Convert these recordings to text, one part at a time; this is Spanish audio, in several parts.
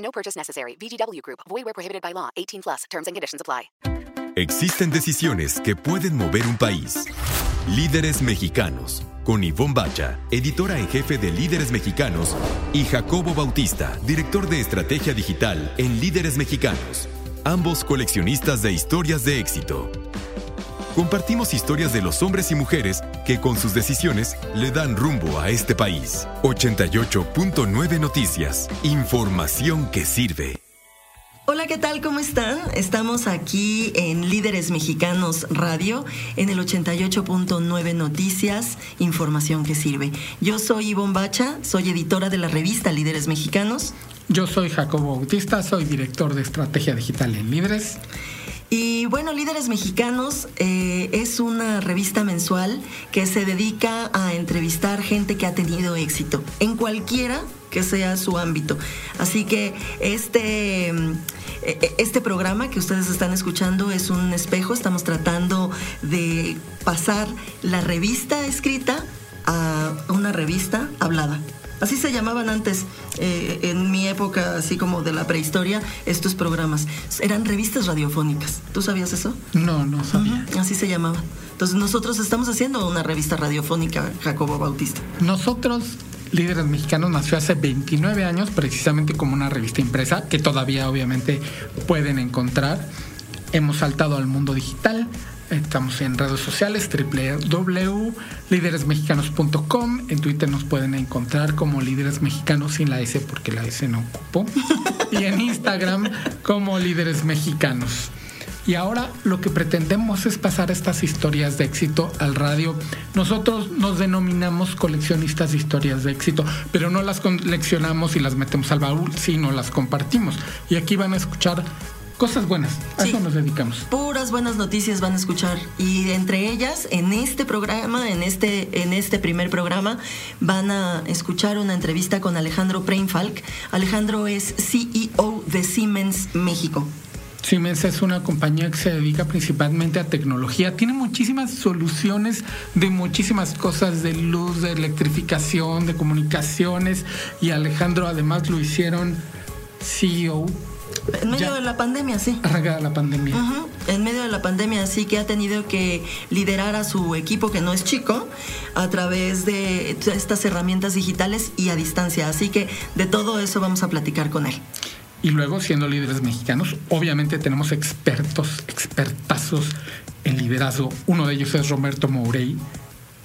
No purchase necessary. VGW Group. Void where prohibited by law. 18 plus. Terms and conditions apply. Existen decisiones que pueden mover un país. Líderes mexicanos. Con Ivonne Bacha, editora en jefe de Líderes Mexicanos, y Jacobo Bautista, director de estrategia digital en Líderes Mexicanos. Ambos coleccionistas de historias de éxito. Compartimos historias de los hombres y mujeres que con sus decisiones le dan rumbo a este país. 88.9 Noticias. Información que sirve. Hola, ¿qué tal? ¿Cómo están? Estamos aquí en Líderes Mexicanos Radio, en el 88.9 Noticias, información que sirve. Yo soy Ivonne Bacha, soy editora de la revista Líderes Mexicanos. Yo soy Jacobo Bautista, soy director de estrategia digital en Líderes. Y bueno, Líderes Mexicanos eh, es una revista mensual que se dedica a entrevistar gente que ha tenido éxito en cualquiera que sea su ámbito. Así que este, eh, este programa que ustedes están escuchando es un espejo. Estamos tratando de pasar la revista escrita a una revista hablada. Así se llamaban antes, eh, en mi época, así como de la prehistoria, estos programas. Eran revistas radiofónicas. ¿Tú sabías eso? No, no sabía. Así se llamaban. Entonces nosotros estamos haciendo una revista radiofónica, Jacobo Bautista. Nosotros, Líderes Mexicanos, nació hace 29 años precisamente como una revista impresa que todavía obviamente pueden encontrar. Hemos saltado al mundo digital. Estamos en redes sociales, www.lideresmexicanos.com. En Twitter nos pueden encontrar como Líderes Mexicanos sin la S porque la S no ocupó. y en Instagram como Líderes Mexicanos. Y ahora lo que pretendemos es pasar estas historias de éxito al radio. Nosotros nos denominamos coleccionistas de historias de éxito, pero no las coleccionamos y las metemos al baúl, sino las compartimos. Y aquí van a escuchar cosas buenas. A Sí. eso nos dedicamos. Puras buenas noticias van a escuchar y entre ellas en este programa, en este en este primer programa van a escuchar una entrevista con Alejandro Preinfalk. Alejandro es CEO de Siemens México. Siemens es una compañía que se dedica principalmente a tecnología. Tiene muchísimas soluciones de muchísimas cosas, de luz, de electrificación, de comunicaciones. Y Alejandro además lo hicieron CEO En medio Ya. de la pandemia, sí. arraigada la pandemia. Ujú, En medio de la pandemia, sí que ha tenido que liderar a su equipo, que no es chico, a través de estas herramientas digitales y a distancia. Así que de todo eso vamos a platicar con él. Y luego, siendo líderes mexicanos, obviamente tenemos expertos, expertazos en liderazgo. Uno de ellos es Roberto Mourey.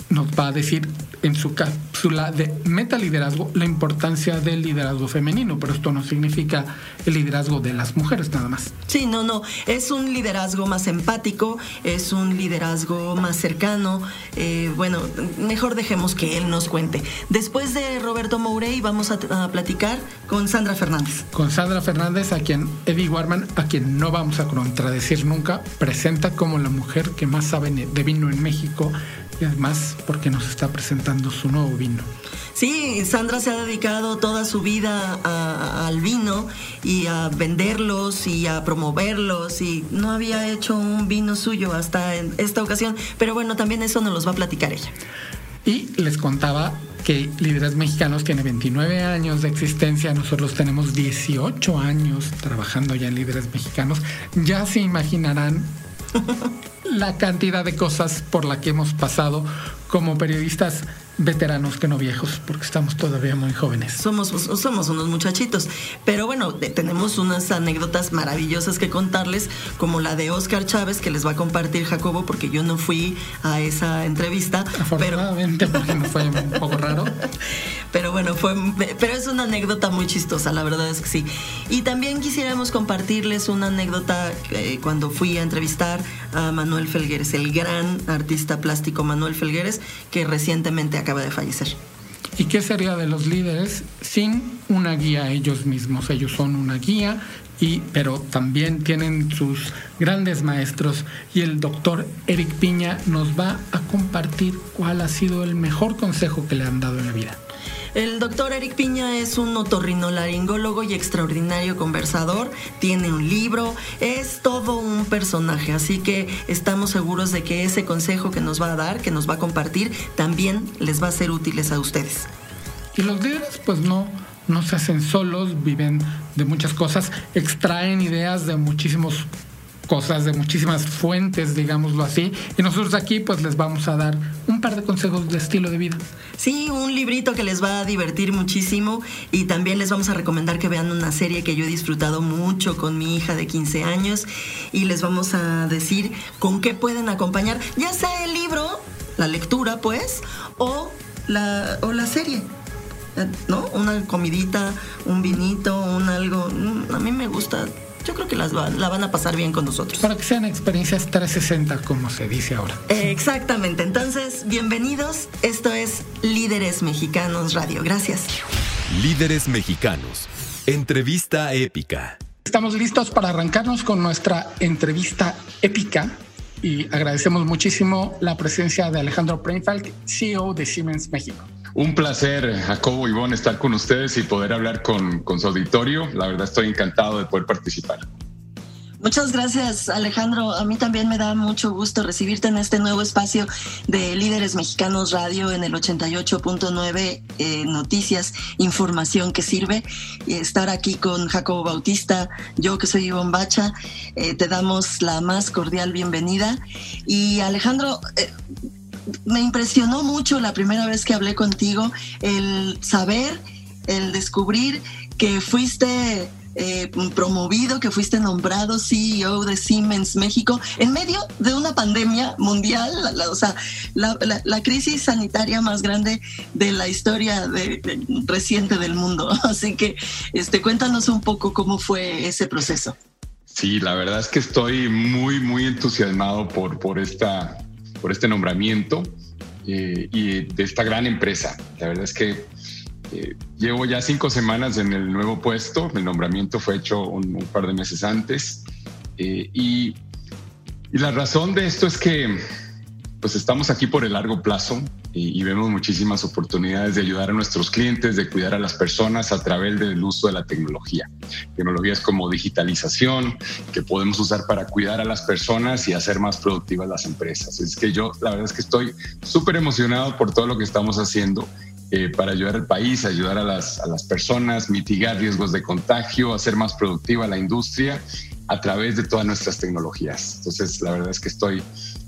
Nos va a decir en su cápsula de metaliderazgo la importancia del liderazgo femenino, pero esto no significa el liderazgo de las mujeres nada más. Sí, no, no. Es un liderazgo más empático, es un liderazgo más cercano. Eh, bueno, mejor dejemos que él nos cuente. Después de Roberto Mourey, vamos a, a platicar con Sandra Fernández. Con Sandra Fernández, a quien Eddie Warman, a quien no vamos a contradecir nunca, presenta como la mujer que más sabe de vino en México y porque nos está presentando su nuevo vino. Sí, Sandra se ha dedicado toda su vida a- al vino y a venderlos y a promoverlos y no había hecho un vino suyo hasta en esta ocasión, pero bueno, también eso nos los va a platicar ella. Y les contaba que Líderes Mexicanos tiene 29 años de existencia, nosotros tenemos 18 años trabajando ya en Líderes Mexicanos. Ya se imaginarán la cantidad de cosas por la que hemos pasado como periodistas veteranos que no viejos, porque estamos todavía muy jóvenes. Somos, somos unos muchachitos. Pero bueno, tenemos unas anécdotas maravillosas que contarles, como la de Oscar Chávez, que les va a compartir Jacobo, porque yo no fui a esa entrevista. Pero, Afortunadamente, porque no fue un poco raro. pero bueno, fue, pero es una anécdota muy chistosa, la verdad es que sí. Y también quisiéramos compartirles una anécdota eh, cuando fui a entrevistar a Manuel Felgueres, el gran artista plástico Manuel Felgueres, que recientemente acaba de fallecer. ¿Y qué sería de los líderes sin una guía ellos mismos? Ellos son una guía, y, pero también tienen sus grandes maestros y el doctor Eric Piña nos va a compartir cuál ha sido el mejor consejo que le han dado en la vida. El doctor Eric Piña es un otorrinolaringólogo y extraordinario conversador, tiene un libro, es todo un personaje, así que estamos seguros de que ese consejo que nos va a dar, que nos va a compartir, también les va a ser útiles a ustedes. Y los líderes pues no, no se hacen solos, viven de muchas cosas, extraen ideas de muchísimos cosas de muchísimas fuentes, digámoslo así. Y nosotros aquí pues les vamos a dar un par de consejos de estilo de vida. Sí, un librito que les va a divertir muchísimo y también les vamos a recomendar que vean una serie que yo he disfrutado mucho con mi hija de 15 años y les vamos a decir con qué pueden acompañar, ya sea el libro, la lectura pues, o la, o la serie. ¿No? Una comidita, un vinito, un algo. Mm, a mí me gusta yo creo que las la van a pasar bien con nosotros. Para que sean experiencias 360, como se dice ahora. exactamente. Entonces, bienvenidos. Esto es Líderes Mexicanos Radio. Gracias. Líderes Mexicanos. Entrevista épica. Estamos listos para arrancarnos con nuestra entrevista épica y agradecemos muchísimo la presencia de Alejandro Preinfalk, CEO de Siemens México. Un placer, Jacobo Ivonne, estar con ustedes y poder hablar con, con su auditorio. La verdad estoy encantado de poder participar. Muchas gracias, Alejandro. A mí también me da mucho gusto recibirte en este nuevo espacio de Líderes Mexicanos Radio en el 88.9 eh, Noticias, información que sirve. Y estar aquí con Jacobo Bautista, yo que soy Ivonne Bacha, eh, te damos la más cordial bienvenida. Y Alejandro, eh, me impresionó mucho la primera vez que hablé contigo el saber, el descubrir que fuiste eh, promovido, que fuiste nombrado CEO de Siemens México en medio de una pandemia mundial, o sea, la, crisis sanitaria más grande de la historia reciente del mundo. Así que este, cuéntanos un poco cómo fue ese proceso. Sí, la verdad es que estoy muy, muy entusiasmado por, por esta por este nombramiento eh, y de esta gran empresa. La verdad es que eh, llevo ya cinco semanas en el nuevo puesto, el nombramiento fue hecho un, par de meses antes. Eh, y, y la razón de esto es que pues estamos aquí por el largo plazo y, vemos muchísimas oportunidades de ayudar a nuestros clientes, de cuidar a las personas a través del uso de la tecnología. Tecnologías como digitalización, que podemos usar para cuidar a las personas y hacer más productivas las empresas. Es que yo, la verdad es que estoy súper emocionado por todo lo que estamos haciendo eh, para ayudar al país, ayudar a las, a las personas, mitigar riesgos de contagio, hacer más productiva la industria a través de todas nuestras tecnologías. Entonces, la verdad es que estoy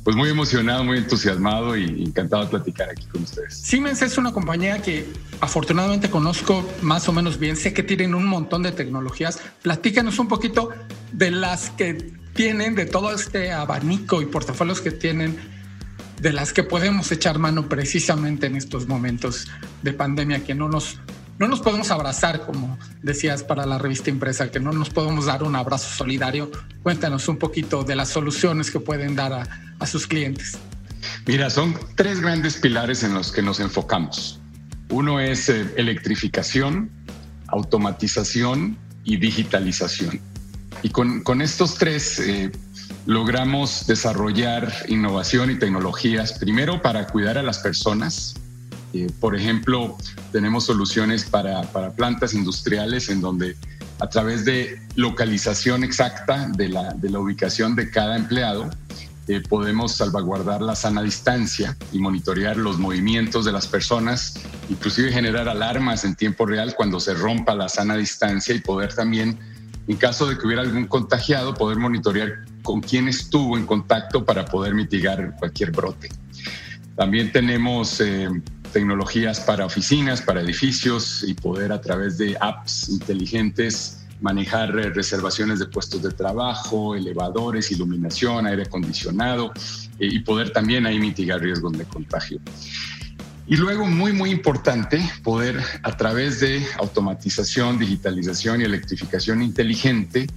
pues muy emocionado, muy entusiasmado y encantado de platicar aquí con ustedes. Siemens es una compañía que afortunadamente conozco más o menos bien. Sé que tienen un montón de tecnologías. Platícanos un poquito de las que tienen, de todo este abanico y portafolios que tienen, de las que podemos echar mano precisamente en estos momentos de pandemia que no nos no nos podemos abrazar, como decías para la revista impresa, que no nos podemos dar un abrazo solidario. Cuéntanos un poquito de las soluciones que pueden dar a, sus clientes. Mira, son tres grandes pilares en los que nos enfocamos. Uno es eh, electrificación, automatización y digitalización. Y con, con estos tres eh, logramos desarrollar innovación y tecnologías, primero para cuidar a las personas, eh, por ejemplo, tenemos soluciones para, plantas industriales en donde a través de localización exacta de la, ubicación de cada empleado, eh, podemos salvaguardar la sana distancia y monitorear los movimientos de las personas, inclusive generar alarmas en tiempo real cuando se rompa la sana distancia y poder también, en caso de que hubiera algún contagiado, poder monitorear con quién estuvo en contacto para poder mitigar cualquier brote. También tenemos eh, tecnologías para oficinas, para edificios y poder a través de apps inteligentes manejar eh, reservaciones de puestos de trabajo, elevadores, iluminación, aire acondicionado eh, y poder también ahí mitigar riesgos de contagio. Y luego, muy, muy importante, poder a través de automatización, digitalización y electrificación inteligente,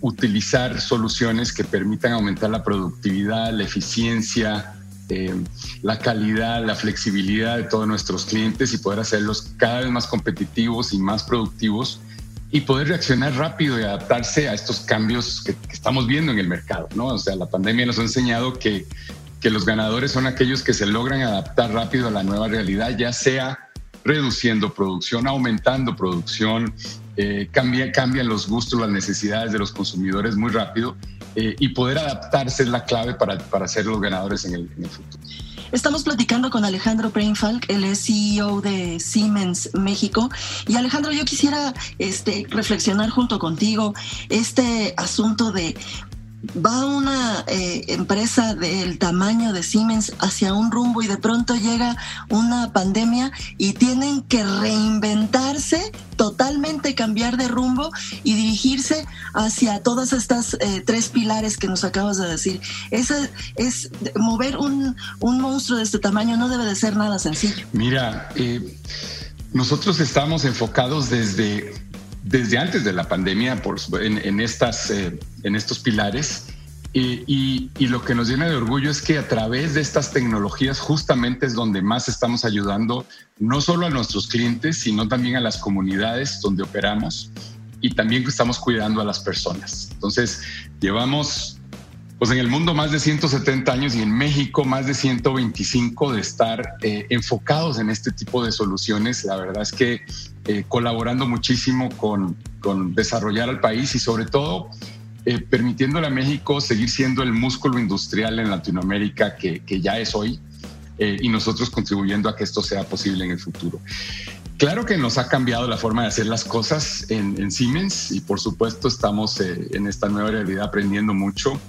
utilizar soluciones que permitan aumentar la productividad, la eficiencia, eh, la calidad, la flexibilidad de todos nuestros clientes y poder hacerlos cada vez más competitivos y más productivos y poder reaccionar rápido y adaptarse a estos cambios que, estamos viendo en el mercado, ¿no? O sea, la pandemia nos ha enseñado que, que los ganadores son aquellos que se logran adaptar rápido a la nueva realidad, ya sea reduciendo producción, aumentando producción, eh, cambian los gustos, las necesidades de los consumidores muy rápido eh, y poder adaptarse es la clave para, para ser los ganadores en el, futuro. Estamos platicando con Alejandro Brainfalk, él es CEO de Siemens México. Y Alejandro, yo quisiera este, reflexionar junto contigo este asunto de va una eh, empresa del tamaño de Siemens hacia un rumbo y de pronto llega una pandemia y tienen que reinventarse, totalmente cambiar de rumbo y dirigirse hacia todas estas eh, tres pilares que nos acabas de decir. Ese es mover un, monstruo de este tamaño no debe de ser nada sencillo. Mira, eh, nosotros estamos enfocados desde desde antes de la pandemia por, en, estas, eh, en estos pilares. Y, lo que nos llena de orgullo es que a través de estas tecnologías justamente es donde más estamos ayudando no solo a nuestros clientes, sino también a las comunidades donde operamos y también estamos cuidando a las personas. Entonces, llevamos pues en el mundo más de 170 años y en México más de 125 de estar eh, enfocados en este tipo de soluciones. La verdad es que eh, colaborando muchísimo con, con, desarrollar al país y sobre todo eh, permitiéndole a México seguir siendo el músculo industrial en Latinoamérica que, que ya es hoy y nosotros contribuyendo a que esto sea posible en el futuro. Claro que nos ha cambiado la forma de hacer las cosas en, en Siemens y por supuesto estamos en esta nueva realidad aprendiendo mucho.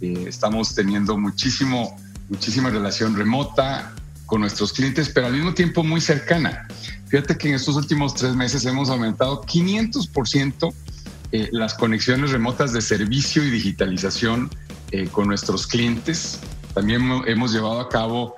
Eh, estamos teniendo muchísimo, muchísima relación remota con nuestros clientes, pero al mismo tiempo muy cercana. Fíjate que en estos últimos tres meses hemos aumentado 500% eh, las conexiones remotas de servicio y digitalización eh, con nuestros clientes. También hemos llevado a cabo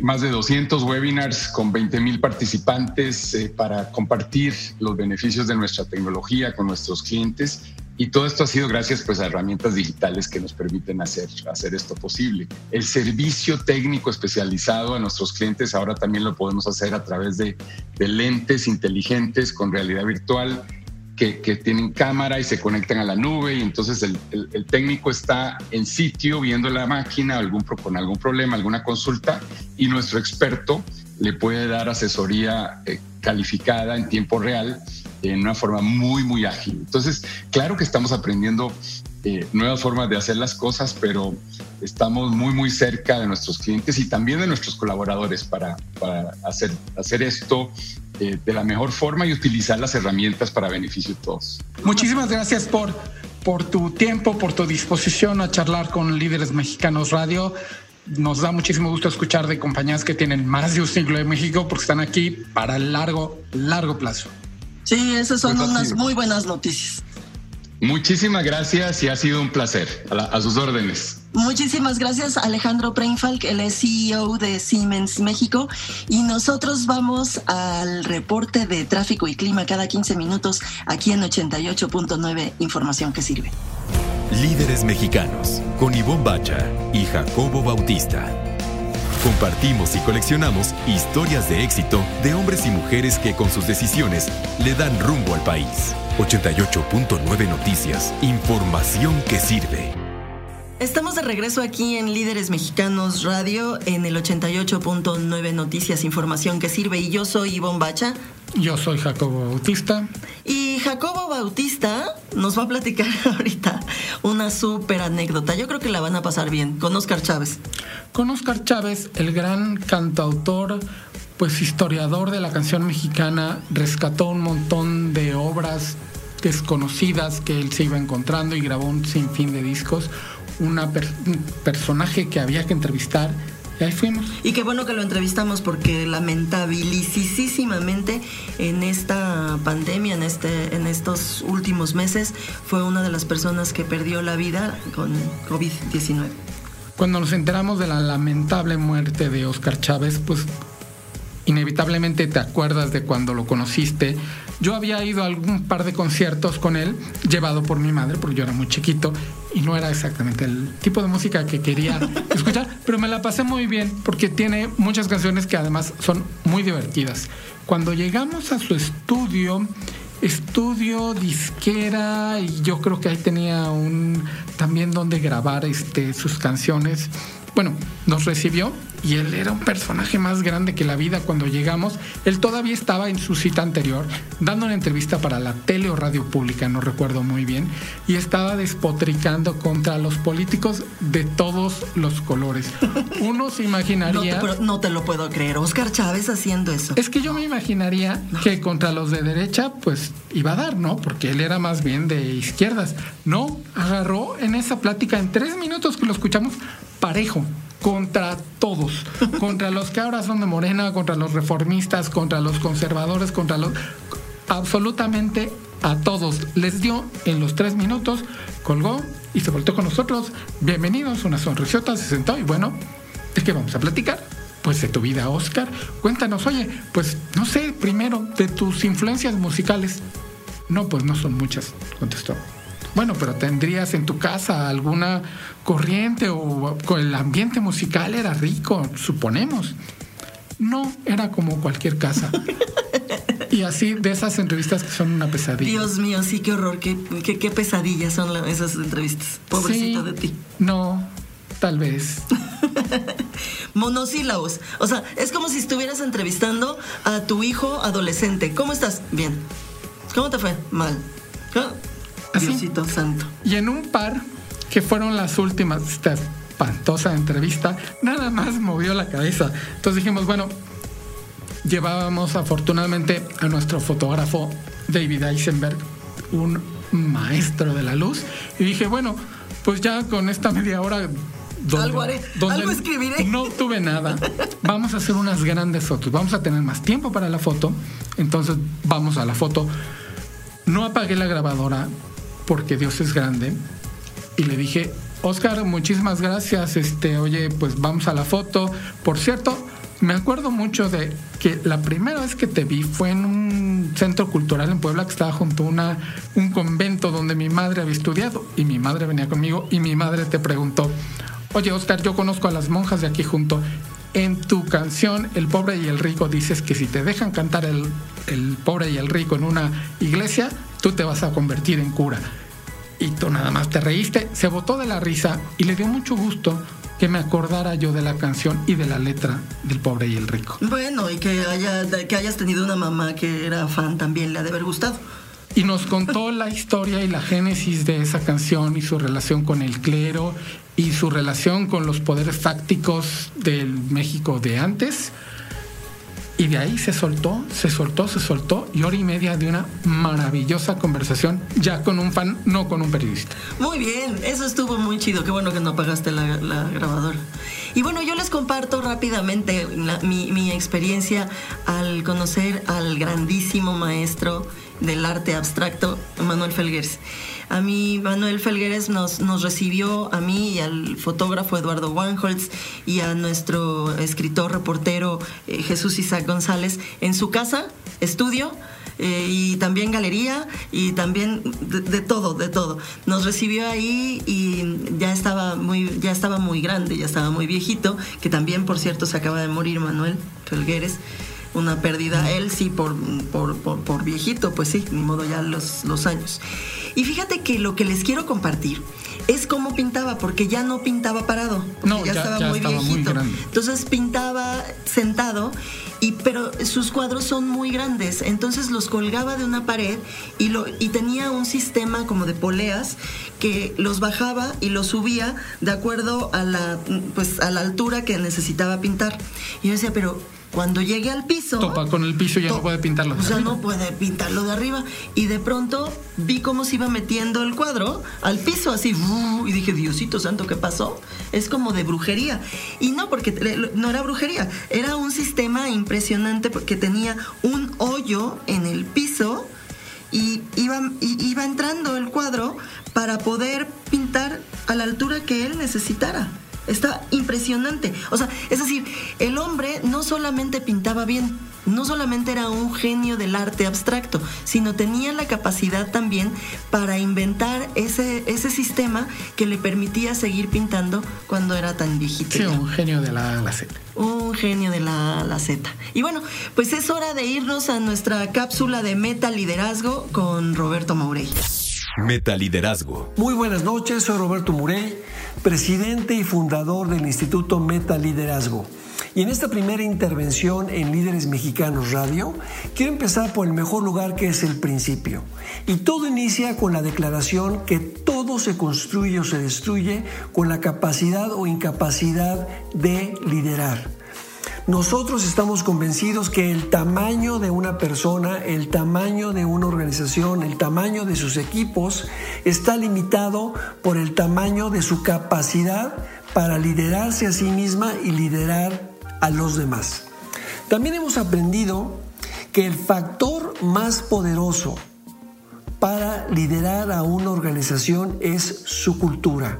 más de 200 webinars con 20 mil participantes para compartir los beneficios de nuestra tecnología con nuestros clientes y todo esto ha sido gracias pues, a herramientas digitales que nos permiten hacer, hacer esto posible. El servicio técnico especializado a nuestros clientes ahora también lo podemos hacer a través de, lentes inteligentes con realidad virtual que, tienen cámara y se conectan a la nube y entonces el, el, técnico está en sitio viendo la máquina algún, con algún problema, alguna consulta y nuestro experto le puede dar asesoría eh, calificada en tiempo real en una forma muy, muy ágil. Entonces, claro que estamos aprendiendo eh, nuevas formas de hacer las cosas, pero estamos muy, muy cerca de nuestros clientes y también de nuestros colaboradores para, para hacer, hacer esto eh, de la mejor forma y utilizar las herramientas para beneficio de todos. Muchísimas gracias por, por tu tiempo, por tu disposición a charlar con Líderes Mexicanos Radio nos da muchísimo gusto escuchar de compañías que tienen más de un siglo de México porque están aquí para largo, largo plazo. Sí, esas son pues unas muy buenas noticias. Muchísimas gracias y ha sido un placer. A, sus órdenes. Muchísimas gracias, Alejandro Preinfalk, el CEO de Siemens México. Y nosotros vamos al reporte de tráfico y clima cada 15 minutos aquí en 88.9, información que sirve. Líderes mexicanos, con Ivonne Bacha y Jacobo Bautista. Compartimos y coleccionamos historias de éxito de hombres y mujeres que con sus decisiones le dan rumbo al país. 88.9 Noticias. Información que sirve. Estamos de regreso aquí en Líderes Mexicanos Radio en el 88.9 Noticias, información que sirve. Y yo soy Ivonne Bacha. Yo soy Jacobo Bautista. Y Jacobo Bautista nos va a platicar ahorita una súper anécdota. Yo creo que la van a pasar bien con Oscar Chávez. Con Oscar Chávez, el gran cantautor, pues historiador de la canción mexicana, rescató un montón de obras desconocidas que él se iba encontrando y grabó un sinfín de discos. Una un personaje que había que entrevistar y ahí fuimos. Y qué bueno que lo entrevistamos porque lamentabilísimamente en esta pandemia, en, este, en estos últimos meses, fue una de las personas que perdió la vida con COVID-19. Cuando nos enteramos de la lamentable muerte de Oscar Chávez, pues inevitablemente te acuerdas de cuando lo conociste, Yo había ido a algún par de conciertos con él, llevado por mi madre, porque yo era muy chiquito y no era exactamente el tipo de música que quería escuchar, pero me la pasé muy bien porque tiene muchas canciones que además son muy divertidas. Cuando llegamos a su estudio, estudio, disquera, y yo creo que ahí tenía un también donde grabar este, sus canciones. Bueno, nos recibió y él era un personaje más grande que la vida cuando llegamos. Él todavía estaba en su cita anterior, dando una entrevista para la tele o radio pública, no recuerdo muy bien, y estaba despotricando contra los políticos de todos los colores. Uno se imaginaría... No te, no te lo puedo creer, Oscar Chávez haciendo eso. Es que yo me imaginaría que contra los de derecha, pues iba a dar, ¿no? Porque él era más bien de izquierdas. No, agarró en esa plática, en tres minutos que lo escuchamos, parejo contra todos, contra los que ahora son de Morena, contra los reformistas, contra los conservadores, contra los... absolutamente a todos. Les dio en los tres minutos, colgó y se volteó con nosotros. Bienvenidos, una sonrisota, se sentó y bueno, ¿de qué vamos a platicar? Pues de tu vida, Oscar. Cuéntanos, oye, pues no sé, primero, de tus influencias musicales. No, pues no son muchas, contestó. Bueno, pero tendrías en tu casa alguna corriente o el ambiente musical era rico, suponemos. No, era como cualquier casa. Y así de esas entrevistas que son una pesadilla. Dios mío, sí, qué horror, qué, qué, qué pesadillas son la, esas entrevistas. Pobrecito Sí, de ti. No, tal vez. Monosílabos. O sea, es como si estuvieras entrevistando a tu hijo adolescente. ¿Cómo estás? Bien. ¿Cómo te fue? Mal. ¿Ah? Así. Diosito santo. Y en un par, que fueron las últimas, esta espantosa entrevista, nada más movió la cabeza. Entonces dijimos, bueno, llevábamos afortunadamente a nuestro fotógrafo David Eisenberg, un maestro de la luz, y dije, bueno, pues ya con esta media hora... donde- Algo haré, donde algo escribiré. No tuve nada. Vamos a hacer unas grandes fotos. Vamos a tener más tiempo para la foto. Entonces vamos a la foto. No apagué la grabadora porque Dios es grande. Y le dije, Oscar, muchísimas gracias. Este, oye, pues vamos a la foto. Por cierto, me acuerdo mucho de que la primera vez que te vi fue en un centro cultural en Puebla que estaba junto a un convento donde mi madre había estudiado. Y mi madre venía conmigo y mi madre te preguntó, oye Oscar, yo conozco a las monjas de aquí junto. En tu canción, El pobre y el rico, dices que si te dejan cantar el, el pobre y el rico en una iglesia, tú te vas a convertir en cura. Y tú nada más te reíste, se botó de la risa y le dio mucho gusto que me acordara yo de la canción y de la letra del pobre y el rico. Bueno, y que, haya, que hayas tenido una mamá que era fan también le ha de haber gustado. Y nos contó la historia y la génesis de esa canción y su relación con el clero y su relación con los poderes fácticos del México de antes. Y de ahí se soltó, se soltó, se soltó y hora y media de una maravillosa conversación ya con un fan, no con un periodista. Muy bien, eso estuvo muy chido. Qué bueno que no apagaste la, grabadora. Y bueno, yo les comparto rápidamente mi experiencia al conocer al grandísimo maestro del arte abstracto, Manuel Felgueres. A mí, Manuel Felgueres nos, nos recibió a mí y al fotógrafo Eduardo Wanholtz y a nuestro escritor, reportero eh, Jesús Isaac González en su casa, estudio, eh, y también galería y también de, de todo, de todo. Nos recibió ahí y ya estaba muy, ya estaba muy grande, ya estaba muy viejito, que también, por cierto, se acaba de morir Manuel Felgueres. Una pérdida, él sí, por, por, por, por viejito, pues sí, ni modo ya los, los años. Y fíjate que lo que les quiero compartir es cómo pintaba, porque ya no pintaba parado, porque No, ya- ya estaba muy grande. entonces pintaba sentado, y, pero sus cuadros son muy grandes, entonces los colgaba de una pared y, lo, y tenía un sistema como de poleas que los bajaba y los subía de acuerdo a la, pues, a la altura que necesitaba pintar. Y yo decía, pero cuando llegue al piso... Topa con el piso y ya no puede pintarlo. O sea, no puede pintarlo de arriba. Y de pronto vi cómo se iba metiendo el cuadro al piso, así. ¡fu! Y dije, Diosito santo, ¿qué pasó? Es como de brujería. Y no, porque no era brujería. Era un sistema impresionante porque tenía un hoyo en el piso y iba, y- iba entrando el cuadro para poder pintar a la altura que él necesitara. Está impresionante. O sea, es decir, el hombre no solamente pintaba bien, no solamente era un genio del arte abstracto, sino tenía la capacidad también para inventar ese, ese sistema que le permitía seguir pintando cuando era tan viejito. Sí, un genio de la la Z. Un genio de la la Z. Y bueno, pues es hora de irnos a nuestra cápsula de meta liderazgo con Roberto Maurey. Metaliderazgo. Muy buenas noches, soy Roberto Murey, presidente y fundador del Instituto Meta Liderazgo. Y en esta primera intervención en Líderes Mexicanos Radio, quiero empezar por el mejor lugar que es el principio. Y todo inicia con la declaración que todo se construye o se destruye con la capacidad o incapacidad de liderar. Nosotros estamos convencidos que el tamaño de una persona, el tamaño de una organización, el tamaño de sus equipos está limitado por el tamaño de su capacidad para liderarse a sí misma y liderar a los demás. También hemos aprendido que el factor más poderoso para liderar a una organización es su cultura.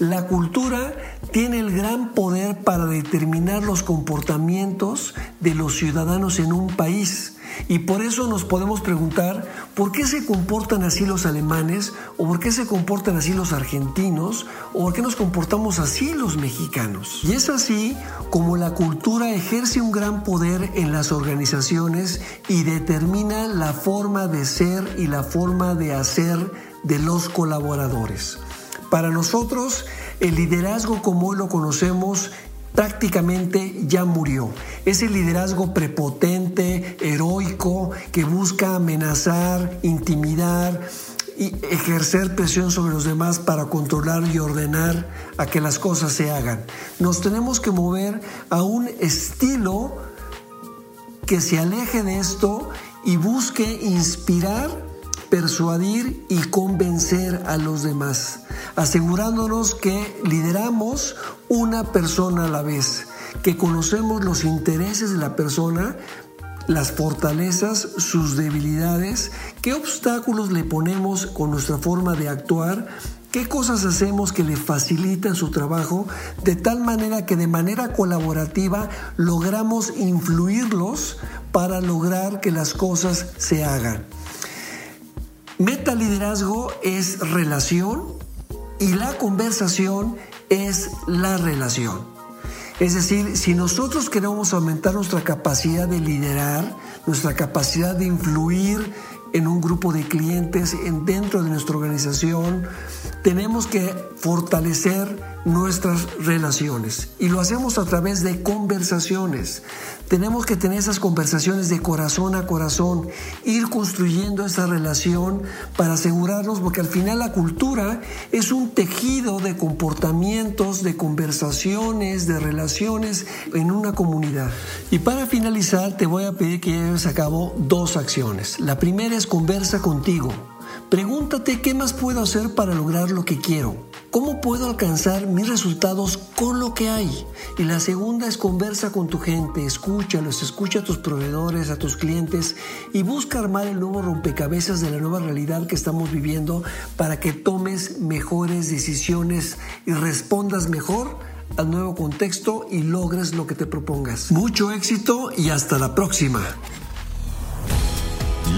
La cultura tiene el gran poder para determinar los comportamientos de los ciudadanos en un país. Y por eso nos podemos preguntar por qué se comportan así los alemanes, o por qué se comportan así los argentinos, o por qué nos comportamos así los mexicanos. Y es así como la cultura ejerce un gran poder en las organizaciones y determina la forma de ser y la forma de hacer de los colaboradores. Para nosotros, el liderazgo como hoy lo conocemos prácticamente ya murió. Ese liderazgo prepotente, heroico, que busca amenazar, intimidar y ejercer presión sobre los demás para controlar y ordenar a que las cosas se hagan. Nos tenemos que mover a un estilo que se aleje de esto y busque inspirar persuadir y convencer a los demás, asegurándonos que lideramos una persona a la vez, que conocemos los intereses de la persona, las fortalezas, sus debilidades, qué obstáculos le ponemos con nuestra forma de actuar, qué cosas hacemos que le facilitan su trabajo, de tal manera que de manera colaborativa logramos influirlos para lograr que las cosas se hagan. Metaliderazgo es relación y la conversación es la relación. Es decir, si nosotros queremos aumentar nuestra capacidad de liderar, nuestra capacidad de influir en un grupo de clientes en, dentro de nuestra organización, tenemos que fortalecer nuestras relaciones y lo hacemos a través de conversaciones. Tenemos que tener esas conversaciones de corazón a corazón, ir construyendo esa relación para asegurarnos, porque al final la cultura es un tejido de comportamientos, de conversaciones, de relaciones en una comunidad. Y para finalizar te voy a pedir que lleves a cabo dos acciones. La primera es conversa contigo. Pregúntate qué más puedo hacer para lograr lo que quiero. ¿Cómo puedo alcanzar mis resultados con lo que hay? Y la segunda es conversa con tu gente, escúchalos, escucha a tus proveedores, a tus clientes y busca armar el nuevo rompecabezas de la nueva realidad que estamos viviendo para que tomes mejores decisiones y respondas mejor al nuevo contexto y logres lo que te propongas. Mucho éxito y hasta la próxima.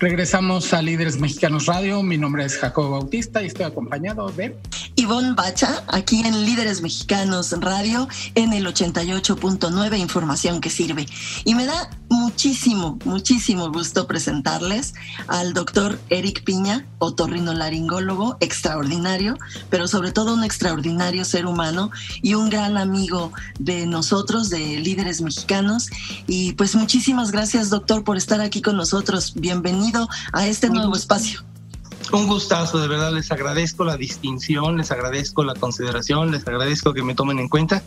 Regresamos a Líderes Mexicanos Radio. Mi nombre es Jacobo Bautista y estoy acompañado de Ivonne Bacha, aquí en Líderes Mexicanos Radio, en el 88.9 Información que sirve. Y me da muchísimo, muchísimo gusto presentarles al doctor Eric Piña, otorrinolaringólogo extraordinario, pero sobre todo un extraordinario ser humano y un gran amigo de nosotros, de Líderes Mexicanos. Y pues muchísimas gracias, doctor, por estar aquí con nosotros. Bienvenido a este nuevo espacio. Un gustazo, de verdad les agradezco la distinción, les agradezco la consideración, les agradezco que me tomen en cuenta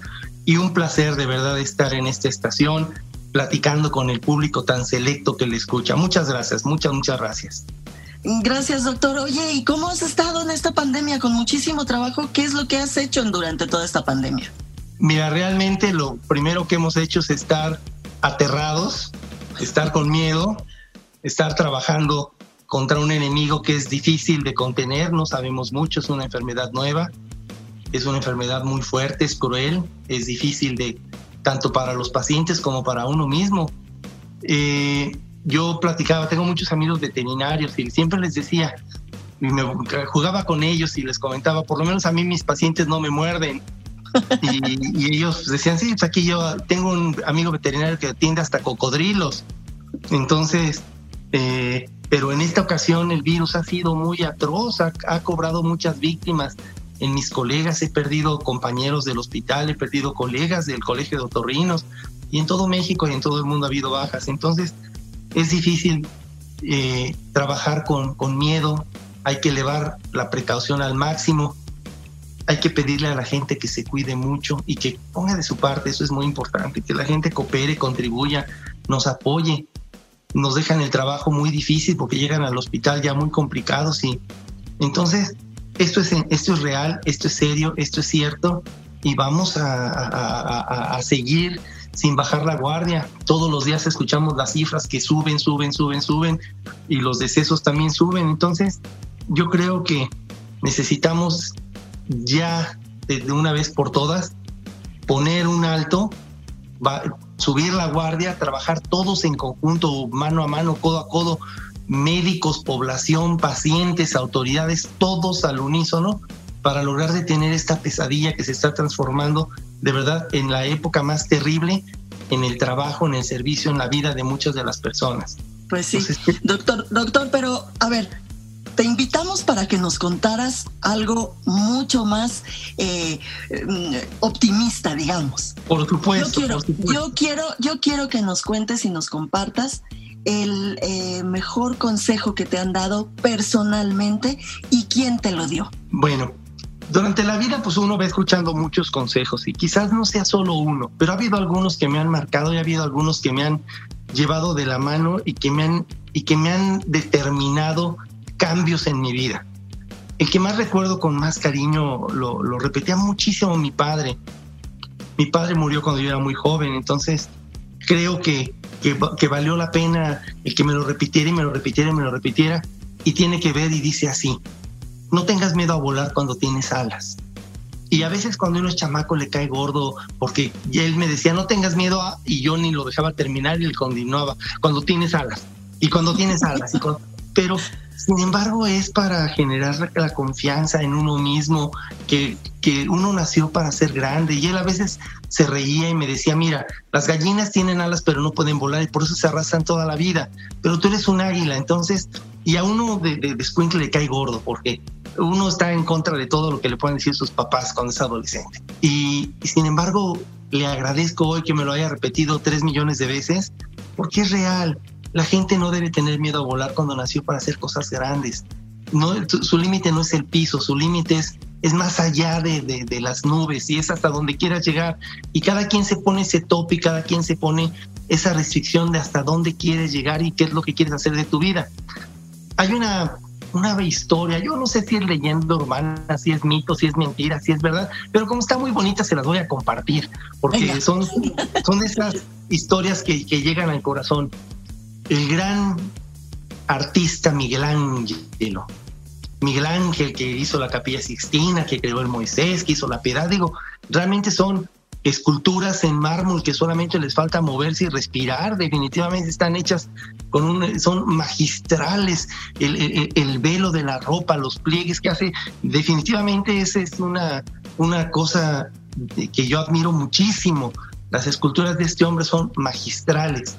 y un placer de verdad estar en esta estación platicando con el público tan selecto que le escucha. Muchas gracias, muchas, muchas gracias. Gracias, doctor. Oye, ¿y cómo has estado en esta pandemia con muchísimo trabajo? ¿Qué es lo que has hecho durante toda esta pandemia? Mira, realmente lo primero que hemos hecho es estar aterrados, estar con miedo, estar trabajando contra un enemigo que es difícil de contener, no sabemos mucho, es una enfermedad nueva, es una enfermedad muy fuerte, es cruel, es difícil de tanto para los pacientes como para uno mismo. Eh, yo platicaba, tengo muchos amigos veterinarios y siempre les decía, me jugaba con ellos y les comentaba, por lo menos a mí mis pacientes no me muerden. y, ellos decían, sí, pues aquí yo tengo un amigo veterinario que atiende hasta cocodrilos. Entonces, eh, pero en esta ocasión el virus ha sido muy atroz, ha, ha cobrado muchas víctimas. En mis colegas he perdido compañeros del hospital, he perdido colegas del colegio de otorrinos y en todo México y en todo el mundo ha habido bajas. Entonces, es difícil eh, trabajar con, con miedo, hay que elevar la precaución al máximo, hay que pedirle a la gente que se cuide mucho y que ponga de su parte, eso es muy importante, que la gente coopere, contribuya, nos apoye. Nos dejan el trabajo muy difícil porque llegan al hospital ya muy complicados y entonces esto es, esto es real, esto es serio, esto es cierto y vamos a, a seguir sin bajar la guardia. Todos los días escuchamos las cifras que suben, suben, suben, suben y los decesos también suben. Entonces, yo creo que necesitamos ya de una vez por todas poner un alto, subir la guardia, trabajar todos en conjunto, mano a mano, codo a codo, médicos, población, pacientes, autoridades, todos al unísono para lograr detener esta pesadilla que se está transformando de verdad en la época más terrible en el trabajo, en el servicio, en la vida de muchas de las personas. Pues sí, doctor, doctor, pero a ver, te invitamos para que nos contaras algo mucho más eh, mm, optimista, digamos. Por supuesto, yo quiero, Yo quiero, que nos cuentes y nos compartas el eh, mejor consejo que te han dado personalmente y quién te lo dio. Bueno, durante la vida, pues uno va escuchando muchos consejos y quizás no sea solo uno, pero ha habido algunos que me han marcado y ha habido algunos que me han llevado de la mano y que me han, y que me han determinado cambios en mi vida. El que más recuerdo con más cariño lo, repetía muchísimo mi padre. Mi padre murió cuando yo era muy joven, entonces creo que, que, valió la pena el que me lo repitiera y me lo repitiera y me lo repitiera. Y tiene que ver y dice así, no tengas miedo a volar cuando tienes alas. Y a veces cuando uno es chamaco le cae gordo porque él me decía, no tengas miedo y yo ni lo dejaba terminar y le continuaba, cuando tienes alas. Y cuando tienes alas. pero sin embargo es para generar la confianza en uno mismo, que, que uno nació para ser grande. Y él a veces se reía y me decía, mira, las gallinas tienen alas pero no pueden volar y por eso se arrastran toda la vida. Pero tú eres un águila, entonces, y a uno de, de, de le cae gordo porque uno está en contra de todo lo que le pueden decir sus papás cuando es adolescente. Y, sin embargo, le agradezco hoy que me lo haya repetido tres millones de veces, porque es real. La gente no debe tener miedo a volar cuando nació para hacer cosas grandes. No, su, límite no es el piso, su límite es, es más allá de, de, las nubes y es hasta donde quieras llegar. Y cada quien se pone ese tope y cada quien se pone esa restricción de hasta dónde quieres llegar y qué es lo que quieres hacer de tu vida. Hay una una historia. Yo no sé si es leyenda urbana, si es mito, si es mentira, si es verdad, pero como está muy bonita se las voy a compartir, porque son, son esas historias que, que llegan al corazón. El gran artista Miguel Ángel, Miguel Ángel que hizo la capilla Sixtina, que creó el Moisés, que hizo la piedad, digo, realmente son esculturas en mármol que solamente les falta moverse y respirar, definitivamente están hechas con un, son magistrales, el, velo de la ropa, los pliegues que hace, definitivamente esa es una, una cosa que yo admiro muchísimo. Las esculturas de este hombre son magistrales.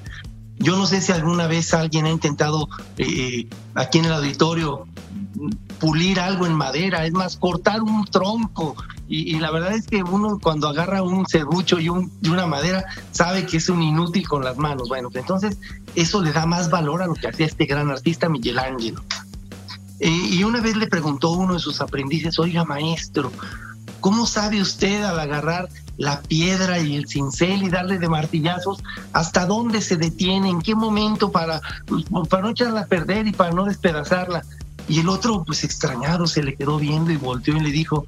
Yo no sé si alguna vez alguien ha intentado eh, aquí en el auditorio pulir algo en madera, es más, cortar un tronco. Y, la verdad es que uno cuando agarra un serrucho y, un, y, una madera sabe que es un inútil con las manos. Bueno, pues entonces eso le da más valor a lo que hacía este gran artista Miguel. Eh, y una vez le preguntó uno de sus aprendices, oiga maestro, ¿cómo sabe usted al agarrar la piedra y el cincel y darle de martillazos, hasta dónde se detiene, en qué momento para, para no echarla a perder y para no despedazarla. Y el otro, pues extrañado, se le quedó viendo y volteó y le dijo,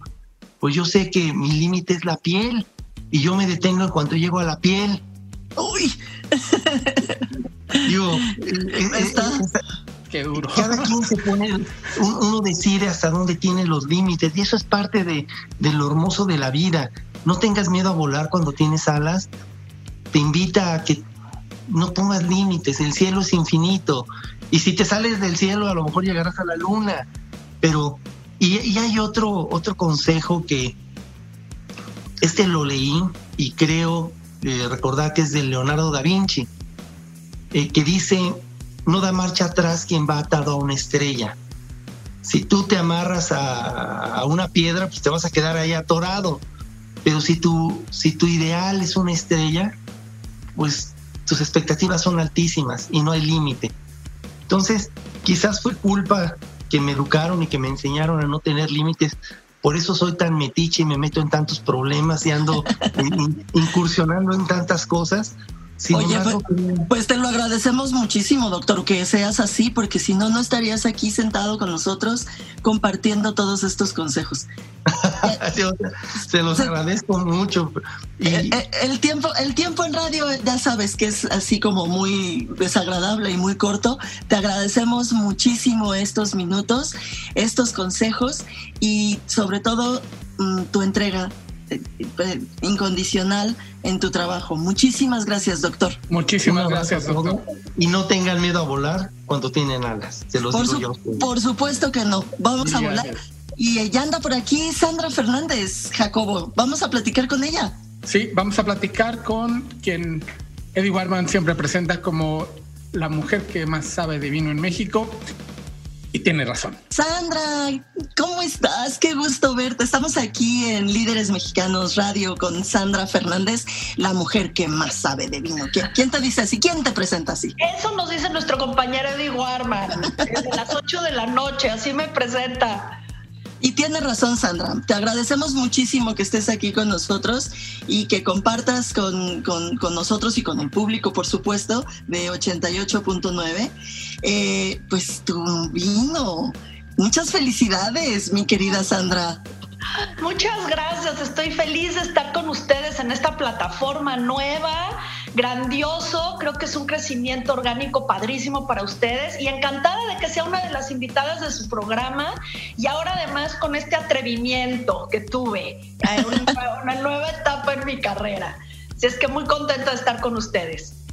pues yo sé que mi límite es la piel y yo me detengo cuando llego a la piel. ¡Uy! Digo, eh, eh, Qué duro. Cada quien se pone, uno decide hasta dónde tiene los límites y eso es parte de, de lo hermoso de la vida. No tengas miedo a volar cuando tienes alas. Te invita a que no pongas límites, el cielo es infinito. Y si te sales del cielo, a lo mejor llegarás a la luna. Pero, y, hay otro, otro consejo que este lo leí y creo eh, recordar que es de Leonardo da Vinci, eh, que dice, no da marcha atrás quien va atado a una estrella. Si tú te amarras a, a una piedra, pues te vas a quedar ahí atorado. Pero si tu, si tu ideal es una estrella, pues tus expectativas son altísimas y no hay límite. Entonces, quizás fue culpa que me educaron y que me enseñaron a no tener límites. Por eso soy tan metiche y me meto en tantos problemas y ando in- incursionando en tantas cosas. Sin Oye, embargo, pues, pues te lo agradecemos muchísimo, doctor, que seas así, porque si no, no estarías aquí sentado con nosotros compartiendo todos estos consejos. se los agradezco mucho. Y Eh, eh, El tiempo, el tiempo en radio, ya sabes que es así como muy desagradable y muy corto. Te agradecemos muchísimo estos minutos, estos consejos y sobre todo mm, tu entrega eh, incondicional en tu trabajo. Muchísimas gracias, doctor. Muchísimas gracias, doctor. Y no tengan miedo a volar cuando tienen alas. Se los Por, digo su- yo. por supuesto que no. Vamos a volar. Y ya anda por aquí Sandra Fernández, Jacobo. Vamos a platicar con ella. Sí, vamos a platicar con quien Eddie Warman siempre presenta como la mujer que más sabe de vino en México. Y tiene razón. Sandra, ¿cómo estás? Qué gusto verte. Estamos aquí en Líderes Mexicanos Radio con Sandra Fernández, la mujer que más sabe de vino. ¿Quién, quién te dice así? ¿Quién te presenta así? Eso nos dice nuestro compañero Eddie Warman. Desde las 8 de la noche, así me presenta. Y tiene razón, Sandra. Te agradecemos muchísimo que estés aquí con nosotros y que compartas con, con- con nosotros y con el público, por supuesto, de 88.9, eh, pues tu vino. Muchas felicidades, mi querida Sandra. Muchas gracias, estoy feliz de estar con ustedes en esta plataforma nueva, grandioso, creo que es un crecimiento orgánico padrísimo para ustedes y encantada de que sea una de las invitadas de su programa y ahora además con este atrevimiento que tuve, eh, una, nueva etapa en mi carrera. Así es que muy contenta de estar con ustedes.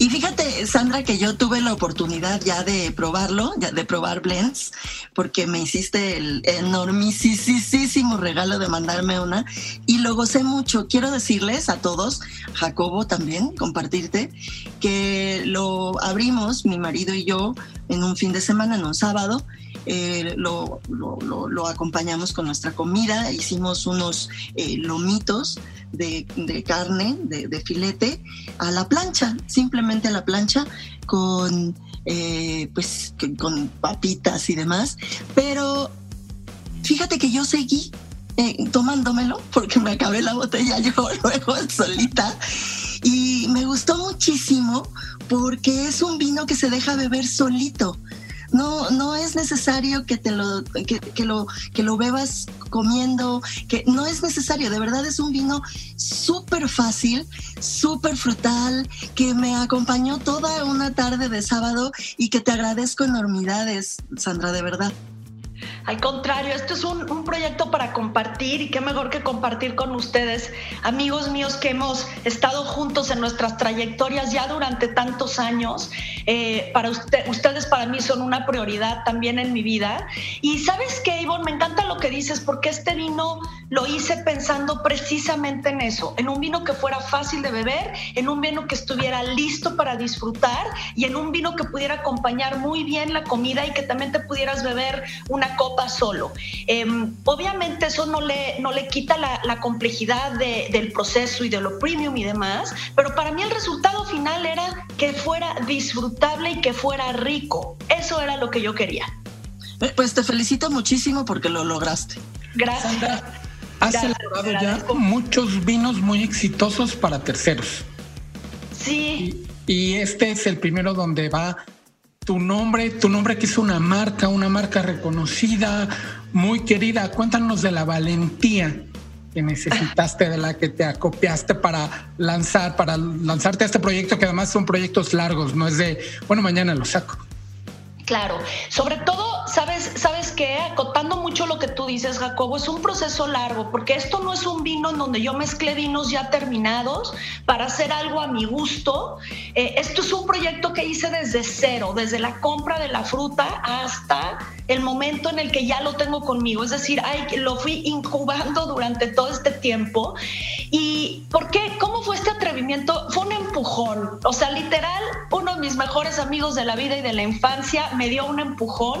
Y fíjate, Sandra, que yo tuve la oportunidad ya de probarlo, ya de probar blends, porque me hiciste el enormisísimo regalo de mandarme una y lo gocé mucho. Quiero decirles a todos, Jacobo también, compartirte, que lo abrimos, mi marido y yo, en un fin de semana, en un sábado. Eh, lo, acompañamos con nuestra comida, hicimos unos eh, lomitos de, carne, de, filete, a la plancha, simplemente a la plancha, con eh, pues con papitas y demás. Pero fíjate que yo seguí eh, tomándomelo porque me acabé la botella yo luego solita. Y me gustó muchísimo porque es un vino que se deja beber solito. No, no es necesario que te lo, que, que lo, que lo bebas comiendo, que no es necesario, de verdad es un vino súper fácil, súper frutal, que me acompañó toda una tarde de sábado y que te agradezco enormidades, Sandra, de verdad. Al contrario, esto es un, proyecto para compartir y qué mejor que compartir con ustedes, amigos míos que hemos estado juntos en nuestras trayectorias ya durante tantos años. Eh, para usted, ustedes para mí son una prioridad también en mi vida. Y sabes qué, Ivonne, me encanta lo que dices porque este vino lo hice pensando precisamente en eso, en un vino que fuera fácil de beber, en un vino que estuviera listo para disfrutar y en un vino que pudiera acompañar muy bien la comida y que también te pudieras beber una copa solo. Eh, obviamente eso no le, no le quita la, la complejidad de- del proceso y de lo premium y demás, pero para mí el resultado final era que fuera disfrutable y que fuera rico. Eso era lo que yo quería. Eh, Pues te felicito muchísimo porque lo lograste. Gracias. Has Ya, elaborado ya muchos vinos muy exitosos para terceros. Sí. Y este es el primero donde va tu nombre, tu nombre que es una marca, una marca reconocida, muy querida. Cuéntanos de la valentía que necesitaste, de la que te acopiaste para lanzar, para lanzarte a este proyecto, que además son proyectos largos, no es de, bueno, mañana lo saco. Claro, sobre todo, sabes, sabes que acotando mucho lo que tú dices, Jacobo, es un proceso largo, porque esto no es un vino en donde yo mezclé vinos ya terminados para hacer algo a mi gusto. Eh, esto es un proyecto que hice desde cero, desde la compra de la fruta hasta el momento en el que ya lo tengo conmigo. Es decir, ay, lo fui incubando durante todo este tiempo. ¿Y por qué? ¿Cómo fue este atrevimiento? Fue un empujón. O sea, literal, uno de mis mejores amigos de la vida y de la infancia me dio un empujón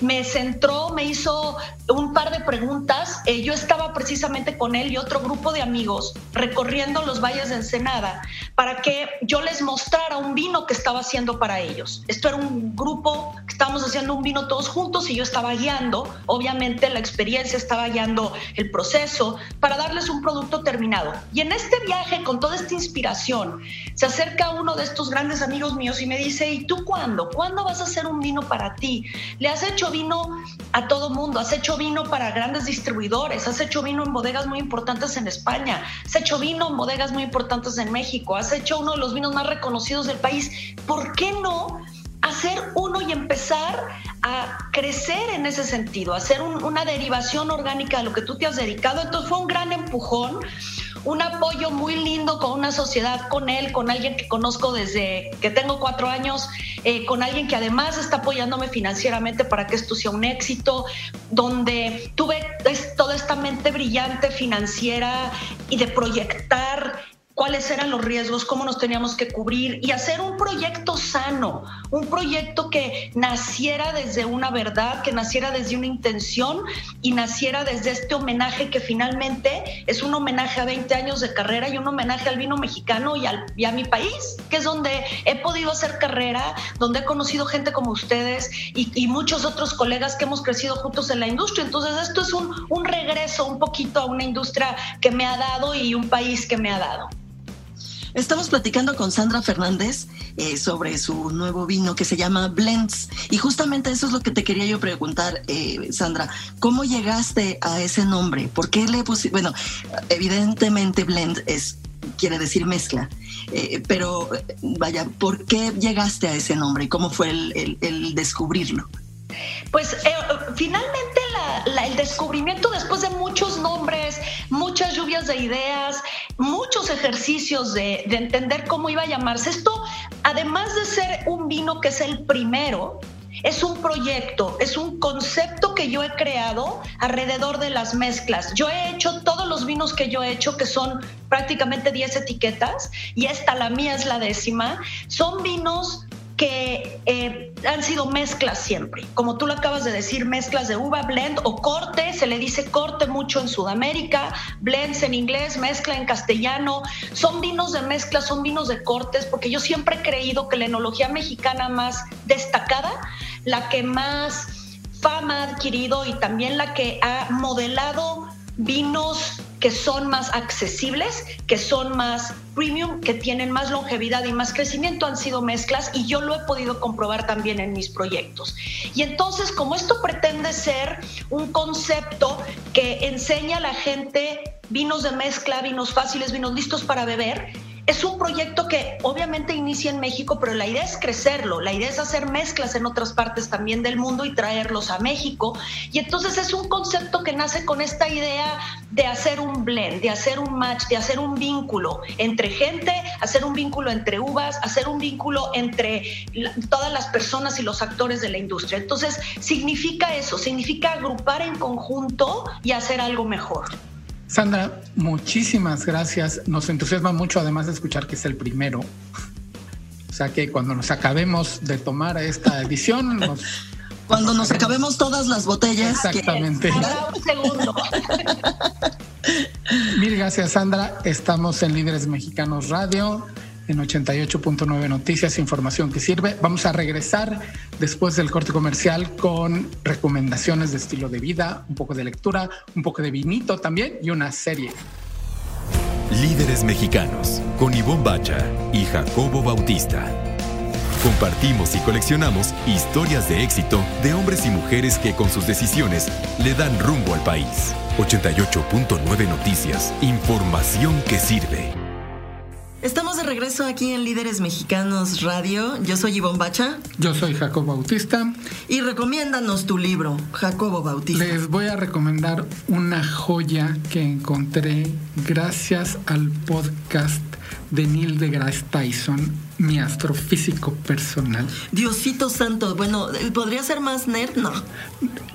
me centró, me hizo un par de preguntas. Eh, yo estaba precisamente con él y otro grupo de amigos recorriendo los valles de Ensenada para que yo les mostrara un vino que estaba haciendo para ellos. Esto era un grupo que estábamos haciendo un vino todos juntos y yo estaba guiando, obviamente la experiencia estaba guiando el proceso para darles un producto terminado. Y en este viaje, con toda esta inspiración, se acerca uno de estos grandes amigos míos y me dice, ¿y tú cuándo? ¿Cuándo vas a hacer un vino para ti? ¿Le has hecho vino a todo mundo, has hecho vino para grandes distribuidores, has hecho vino en bodegas muy importantes en España, has hecho vino en bodegas muy importantes en México, has hecho uno de los vinos más reconocidos del país. ¿Por qué no hacer uno y empezar a crecer en ese sentido, hacer una derivación orgánica de lo que tú te has dedicado? Entonces fue un gran empujón un apoyo muy lindo con una sociedad, con él, con alguien que conozco desde que tengo cuatro años, eh, con alguien que además está apoyándome financieramente para que esto sea un éxito, donde tuve toda esta mente brillante financiera y de proyectar cuáles eran los riesgos, cómo nos teníamos que cubrir y hacer un proyecto sano, un proyecto que naciera desde una verdad, que naciera desde una intención y naciera desde este homenaje que finalmente es un homenaje a 20 años de carrera y un homenaje al vino mexicano y, al, a mi país, que es donde he podido hacer carrera, donde he conocido gente como ustedes y, muchos otros colegas que hemos crecido juntos en la industria. Entonces esto es un, un regreso un poquito a una industria que me ha dado y un país que me ha dado. Estamos platicando con Sandra Fernández eh, sobre su nuevo vino que se llama Blends. Y justamente eso es lo que te quería yo preguntar, eh, Sandra. ¿Cómo llegaste a ese nombre? ¿Por qué le pusiste? Bueno, evidentemente Blend es quiere decir mezcla. Eh, pero vaya, ¿por qué llegaste a ese nombre y cómo fue el, descubrirlo? Pues finalmente el descubrimiento después de muchos nombres, muchas lluvias de ideas, muchos ejercicios de, de entender cómo iba a llamarse. Esto, además de ser un vino que es el primero, es un proyecto, es un concepto que yo he creado alrededor de las mezclas. Yo he hecho todos los vinos que yo he hecho, que son prácticamente 10 etiquetas, y esta, la mía, es la décima. Son vinos que eh, han sido mezclas siempre. Como tú lo acabas de decir, mezclas de uva, blend o corte, se le dice corte mucho en Sudamérica, blends en inglés, mezcla en castellano. Son vinos de mezcla, son vinos de cortes, porque yo siempre he creído que la enología mexicana más destacada, la que más fama ha adquirido y también la que ha modelado vinos que son más accesibles, que son más premium, que tienen más longevidad y más crecimiento, han sido mezclas y yo lo he podido comprobar también en mis proyectos. Y entonces, como esto pretende ser un concepto que enseña a la gente vinos de mezcla, vinos fáciles, vinos listos para beber, es un proyecto que obviamente inicia en México, pero la idea es crecerlo, la idea es hacer mezclas en otras partes también del mundo y traerlos a México. Y entonces es un concepto que nace con esta idea de hacer un blend, de hacer un match, de hacer un vínculo entre gente, hacer un vínculo entre uvas, hacer un vínculo entre todas las personas y los actores de la industria. Entonces significa eso, significa agrupar en conjunto y hacer algo mejor. Sandra, muchísimas gracias. Nos entusiasma mucho además de escuchar que es el primero. O sea que cuando nos acabemos de tomar esta edición, cuando nos acabemos todas las botellas. Exactamente. Mil gracias, Sandra. Estamos en Líderes Mexicanos Radio en 88.9 Noticias, información que sirve. Vamos a regresar después del corte comercial con recomendaciones de estilo de vida, un poco de lectura, un poco de vinito también y una serie. Líderes mexicanos con Ivonne Bacha y Jacobo Bautista. Compartimos y coleccionamos historias de éxito de hombres y mujeres que con sus decisiones le dan rumbo al país. 88.9 Noticias, información que sirve. Estamos de regreso aquí en Líderes Mexicanos Radio. Yo soy Ivonne Bacha. Yo soy Jacobo Bautista. Y recomiéndanos tu libro, Jacobo Bautista. Les voy a recomendar una joya que encontré gracias al podcast de Neil deGrasse Tyson, mi astrofísico personal. Diosito santo, bueno, ¿podría ser más nerd? No.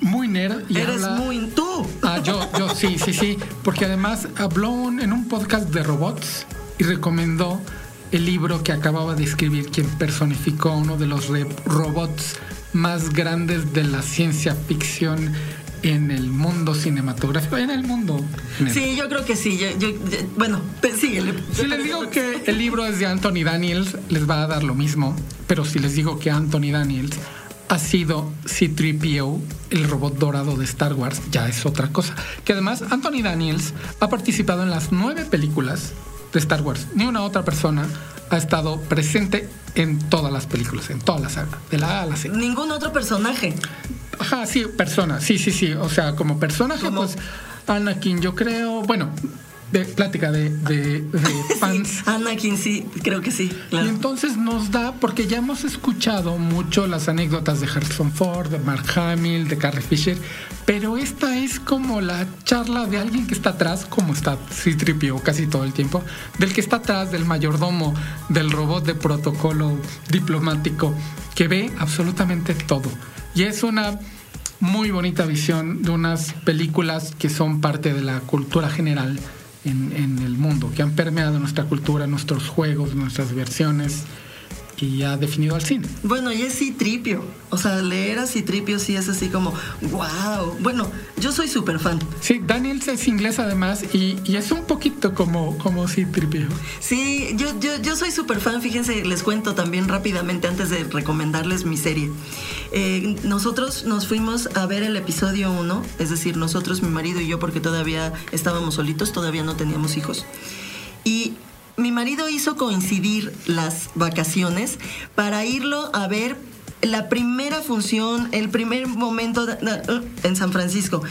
Muy nerd. Y Eres muy tú. Ah, yo, yo sí, sí, sí. Porque además habló en un podcast de robots y recomendó el libro que acababa de escribir quien personificó a uno de los robots más grandes de la ciencia ficción en el mundo cinematográfico, en el mundo. Sí, yo creo que sí. bueno, síguele. Si les digo que el libro es de Anthony Daniels, les va a dar lo mismo. Pero si les digo que Anthony Daniels ha sido C-3PO, el robot dorado de Star Wars, ya es otra cosa. Que además Anthony Daniels ha participado en las nueve películas de Star Wars. Ni una otra persona ha estado presente en todas las películas, en toda la saga, de la A a la C. Ningún otro personaje. Ajá, sí, persona, sí, sí, sí. O sea, como personaje, pues Anakin, yo creo, bueno, de plática de, de, fans. Anakin, sí, creo que sí. Y entonces nos da, porque ya hemos escuchado mucho las anécdotas de Harrison Ford, de Mark Hamill, de Carrie Fisher, pero esta es como la charla de alguien que está atrás, como está C-3PO casi todo el tiempo, del que está atrás, del mayordomo, del robot de protocolo diplomático, que ve absolutamente todo. Y es una muy bonita visión de unas películas que son parte de la cultura general en, en el mundo, que han permeado nuestra cultura, nuestros juegos, nuestras versiones y ha definido al cine. Bueno, y es Citripio. O sea, leer a Citripio sí es así como, wow. Bueno, yo soy súper fan. Sí, Daniel es inglés además y, es un poquito como, como Citripio. Sí, yo, yo, yo soy súper fan. Fíjense, les cuento también rápidamente antes de recomendarles mi serie. Eh, nosotros nos fuimos a ver el episodio 1, es decir, nosotros, mi marido y yo, porque todavía estábamos solitos, todavía no teníamos hijos. Y mi marido hizo coincidir las vacaciones para irlo a ver la primera función, el primer momento en San Francisco.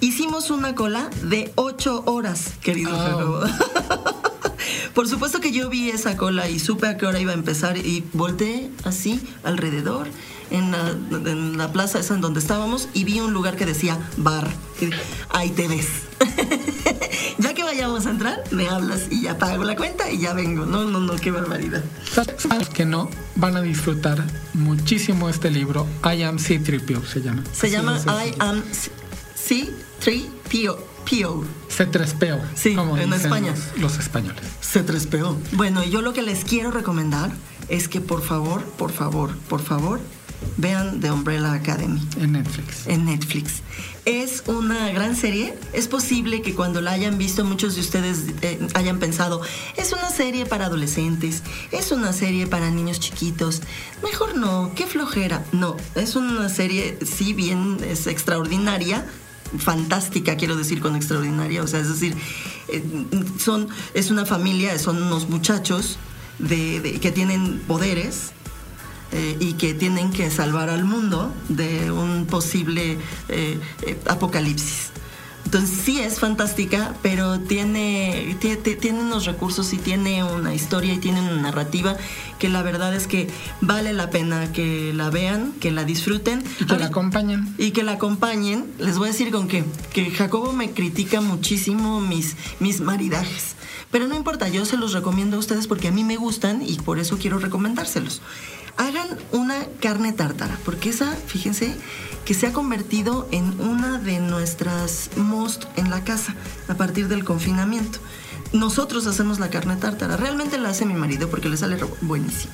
Hicimos una cola de ocho horas, querido oh. Por supuesto que yo vi esa cola y supe a qué hora iba a empezar y volteé así alrededor en la, en la plaza esa en donde estábamos y vi un lugar que decía bar. Ahí te ves. ya que vayamos a entrar, me hablas y ya pago la cuenta y ya vengo. No, no, no, qué barbaridad. que no van a disfrutar muchísimo este libro. I am C3PO se llama. Se llama I am C3PO. C3PO. Sí, como en España. Los, los españoles. C3PO. Bueno, yo lo que les quiero recomendar es que por favor, por favor, por favor, vean The Umbrella Academy. En Netflix. En Netflix. Es una gran serie. Es posible que cuando la hayan visto muchos de ustedes eh, hayan pensado, es una serie para adolescentes, es una serie para niños chiquitos. Mejor no, qué flojera. No, es una serie, si bien es extraordinaria, fantástica, quiero decir con extraordinaria, o sea, es decir, eh, son, es una familia, son unos muchachos de, que tienen poderes, eh, y que tienen que salvar al mundo de un posible eh, eh, apocalipsis. Entonces sí es fantástica, pero tiene, tiene, unos recursos y tiene una historia y tiene una narrativa que la verdad es que vale la pena que la vean, que la disfruten. Y que la acompañen. Y que la acompañen. Les voy a decir con qué. Que Jacobo me critica muchísimo mis, mis maridajes. Pero no importa, yo se los recomiendo a ustedes porque a mí me gustan y por eso quiero recomendárselos hagan una carne tártara, porque esa, fíjense, que se ha convertido en una de nuestras most en la casa a partir del confinamiento. Nosotros hacemos la carne tártara, realmente la hace mi marido porque le sale buenísimo.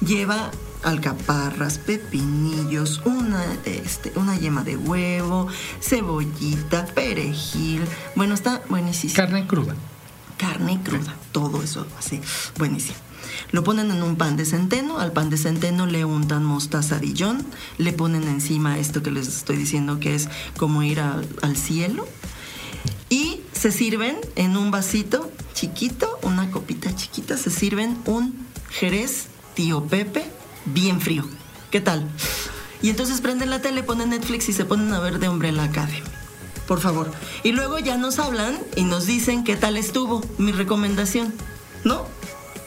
Lleva alcaparras, pepinillos, una, este, una yema de huevo, cebollita, perejil. Bueno, está buenísimo. Carne cruda. Carne cruda, todo eso así, buenísimo. Lo ponen en un pan de centeno, al pan de centeno le untan mostaza Dijon, le ponen encima esto que les estoy diciendo que es como ir al cielo y se sirven en un vasito chiquito, una copita chiquita, se sirven un jerez tío Pepe bien frío. ¿Qué tal? Y entonces prenden la tele, ponen Netflix y se ponen a ver de Umbrella Academy. Por favor. Y luego ya nos hablan y nos dicen qué tal estuvo mi recomendación. ¿No?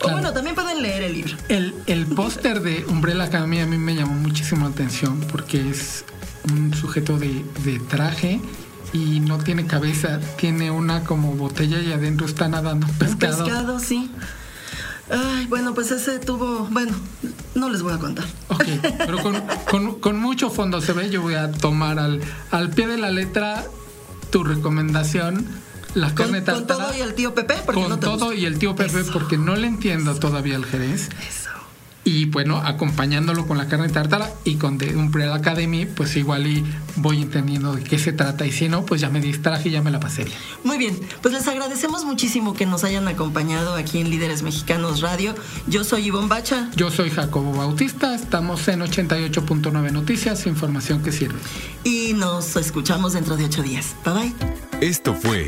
O bueno, también pueden leer el libro. El, el póster de Umbrella Academy a mí me llamó muchísimo la atención porque es un sujeto de, de traje y no tiene cabeza, tiene una como botella y adentro está nadando pescado. Pescado, sí. Ay, bueno, pues ese tuvo, bueno, no les voy a contar. Ok, pero con, con, con mucho fondo se ve, yo voy a tomar al, al pie de la letra tu recomendación. La carne con, con todo y el tío Pepe, porque con no te todo gusta. y el tío Pepe, Eso. porque no le entiendo todavía el jerez. Eso. Y bueno, acompañándolo con la carne tartara y con The Umbrella Academy, pues igual y voy entendiendo de qué se trata. Y si no, pues ya me distraje y ya me la pasé bien. Muy bien, pues les agradecemos muchísimo que nos hayan acompañado aquí en Líderes Mexicanos Radio. Yo soy Ivonne Bacha Yo soy Jacobo Bautista, estamos en 88.9 Noticias, información que sirve. y nos escuchamos dentro de ocho días. Bye bye. Esto fue